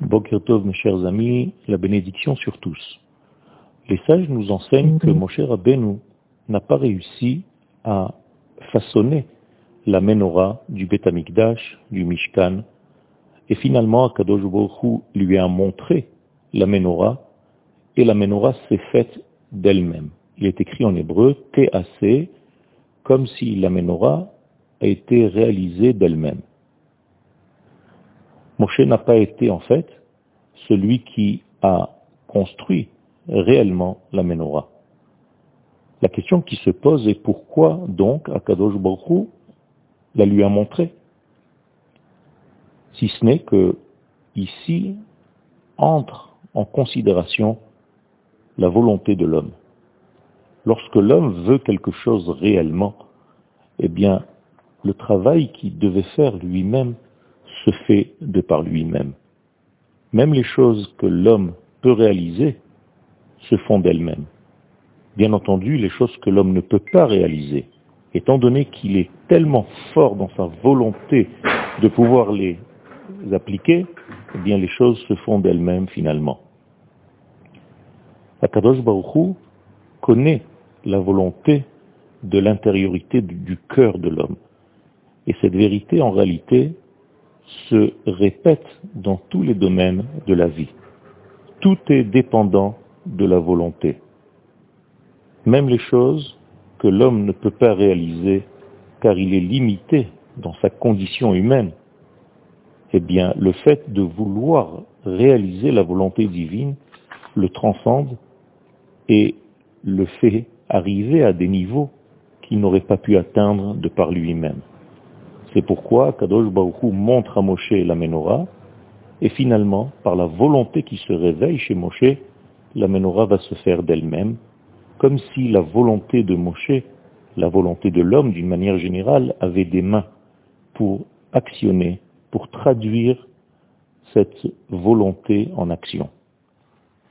Bokertov, mes chers amis, la bénédiction sur tous. Les sages nous enseignent que Moshe Rabbeinu n'a pas réussi à façonner la menorah du Beth Amikdash, du Mishkan, et finalement Akadosh Baruch lui a montré la menorah, et la menorah s'est faite d'elle-même. Il est écrit en hébreu TAC, comme si la menorah a été réalisée d'elle-même. Moshe n'a pas été en fait celui qui a construit réellement la menorah. La question qui se pose est pourquoi donc Akadosh Baruch la lui a montré? Si ce n'est que ici entre en considération la volonté de l'homme. Lorsque l'homme veut quelque chose réellement, eh bien, le travail qu'il devait faire lui-même se fait de par lui-même. Même les choses que l'homme peut réaliser se font d'elles-mêmes. Bien entendu, les choses que l'homme ne peut pas réaliser, étant donné qu'il est tellement fort dans sa volonté de pouvoir les appliquer, eh bien les choses se font d'elles-mêmes finalement. Akadosh Baruchou connaît la volonté de l'intériorité du cœur de l'homme. Et cette vérité, en réalité, se répète dans tous les domaines de la vie. Tout est dépendant de la volonté. Même les choses que l'homme ne peut pas réaliser car il est limité dans sa condition humaine, eh bien, le fait de vouloir réaliser la volonté divine le transcende et le fait arriver à des niveaux qu'il n'aurait pas pu atteindre de par lui-même. C'est pourquoi Kadosh Baruch montre à Moshe la menorah, et finalement, par la volonté qui se réveille chez Moshe, la menorah va se faire d'elle-même, comme si la volonté de Moshe, la volonté de l'homme d'une manière générale, avait des mains pour actionner, pour traduire cette volonté en action.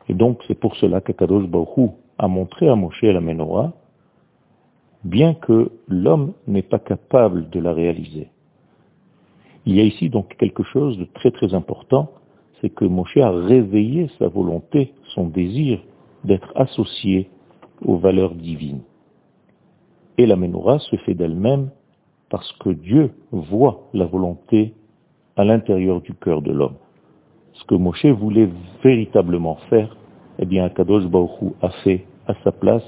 Et donc c'est pour cela qu'Akadosh Baruch a montré à Moshe la menorah, bien que l'homme n'est pas capable de la réaliser. Il y a ici donc quelque chose de très très important, c'est que Moshe a réveillé sa volonté, son désir d'être associé aux valeurs divines. Et la menorah se fait d'elle-même parce que Dieu voit la volonté à l'intérieur du cœur de l'homme. Ce que Moshe voulait véritablement faire, eh bien Kadosh Baruch a fait à sa place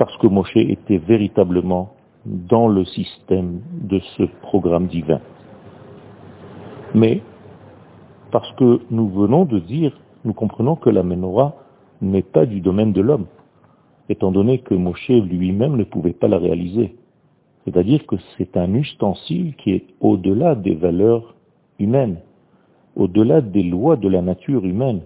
parce que Moshe était véritablement dans le système de ce programme divin. Mais parce que nous venons de dire, nous comprenons que la menorah n'est pas du domaine de l'homme, étant donné que Moshe lui-même ne pouvait pas la réaliser. C'est-à-dire que c'est un ustensile qui est au-delà des valeurs humaines, au-delà des lois de la nature humaine.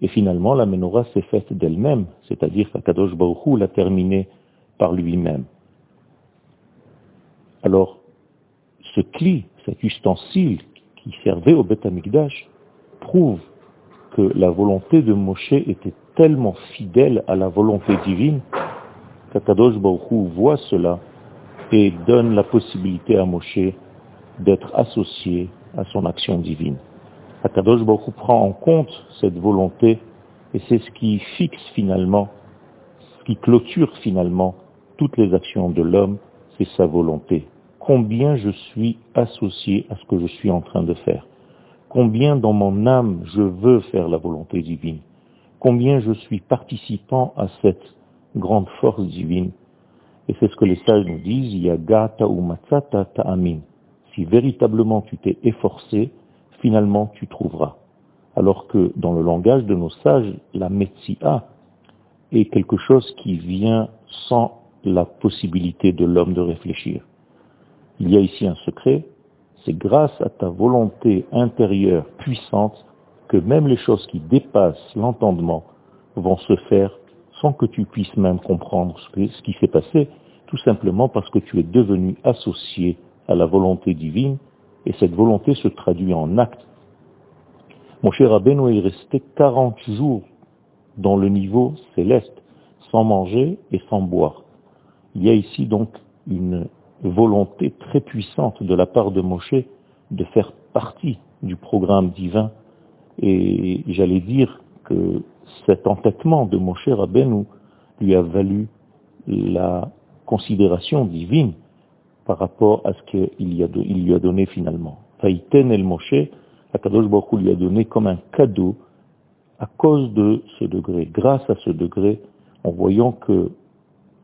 Et finalement, la menorah s'est faite d'elle-même, c'est-à-dire qu'Akadosh Baruch l'a terminée par lui-même. Alors, ce cli, cet ustensile qui servait au Beth Amikdash, prouve que la volonté de Moshe était tellement fidèle à la volonté divine qu'Akadosh Baruch voit cela et donne la possibilité à Moshe d'être associé à son action divine. Akadosh Baruch prend en compte cette volonté et c'est ce qui fixe finalement, ce qui clôture finalement toutes les actions de l'homme, c'est sa volonté. Combien je suis associé à ce que je suis en train de faire? Combien dans mon âme je veux faire la volonté divine? Combien je suis participant à cette grande force divine? Et c'est ce que les sages nous disent, Yagata ou Matsata ta'amin. Si véritablement tu t'es efforcé, finalement tu trouveras. Alors que dans le langage de nos sages, la Metsia est quelque chose qui vient sans la possibilité de l'homme de réfléchir. Il y a ici un secret, c'est grâce à ta volonté intérieure puissante que même les choses qui dépassent l'entendement vont se faire sans que tu puisses même comprendre ce qui s'est passé, tout simplement parce que tu es devenu associé à la volonté divine et cette volonté se traduit en acte. Mon cher est resté 40 jours dans le niveau céleste, sans manger et sans boire. Il y a ici donc une volonté très puissante de la part de Moshe de faire partie du programme divin. Et j'allais dire que cet entêtement de Moshe Rabbeinu lui a valu la considération divine par rapport à ce qu'il lui a donné finalement. Faïten el Moshe, Akadosh Baruch lui a donné comme un cadeau à cause de ce degré, grâce à ce degré, en voyant que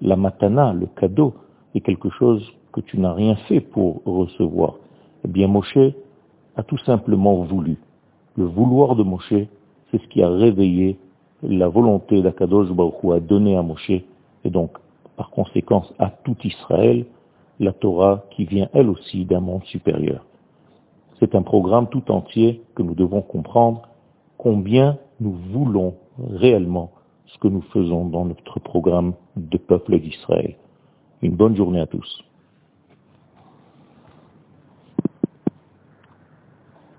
la matana, le cadeau, est quelque chose que tu n'as rien fait pour recevoir. Eh bien, Moshe a tout simplement voulu. Le vouloir de Moshe, c'est ce qui a réveillé la volonté d'Akadosh Baruch à donner à Moshe, et donc, par conséquence, à tout Israël, la Torah qui vient elle aussi d'un monde supérieur. C'est un programme tout entier que nous devons comprendre combien nous voulons réellement ce que nous faisons dans notre programme de peuple d'Israël. Une bonne journée à tous.